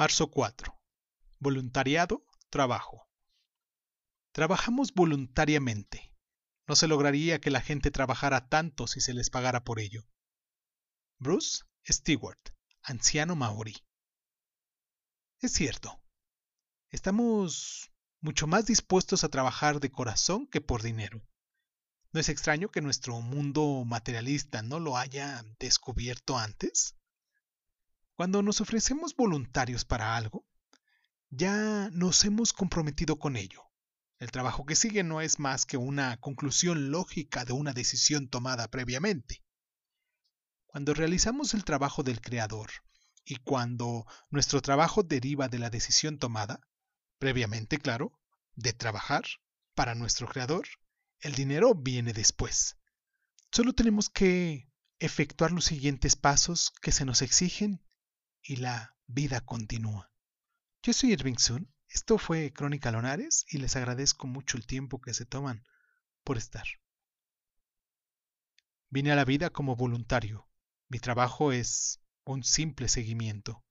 Marzo 4. Voluntariado, trabajo. Trabajamos voluntariamente. No se lograría que la gente trabajara tanto si se les pagara por ello. Bruce Stewart, anciano maorí. Es cierto. Estamos mucho más dispuestos a trabajar de corazón que por dinero. ¿No es extraño que nuestro mundo materialista no lo haya descubierto antes? Cuando nos ofrecemos voluntarios para algo, ya nos hemos comprometido con ello. El trabajo que sigue no es más que una conclusión lógica de una decisión tomada previamente. Cuando realizamos el trabajo del Creador y cuando nuestro trabajo deriva de la decisión tomada, previamente, claro, de trabajar para nuestro Creador, el dinero viene después. Solo tenemos que efectuar los siguientes pasos que se nos exigen y la vida continúa. Yo soy Irving Sun, esto fue Crónica Lonares y les agradezco mucho el tiempo que se toman por estar. Vine a la vida como voluntario. Mi trabajo es un simple seguimiento.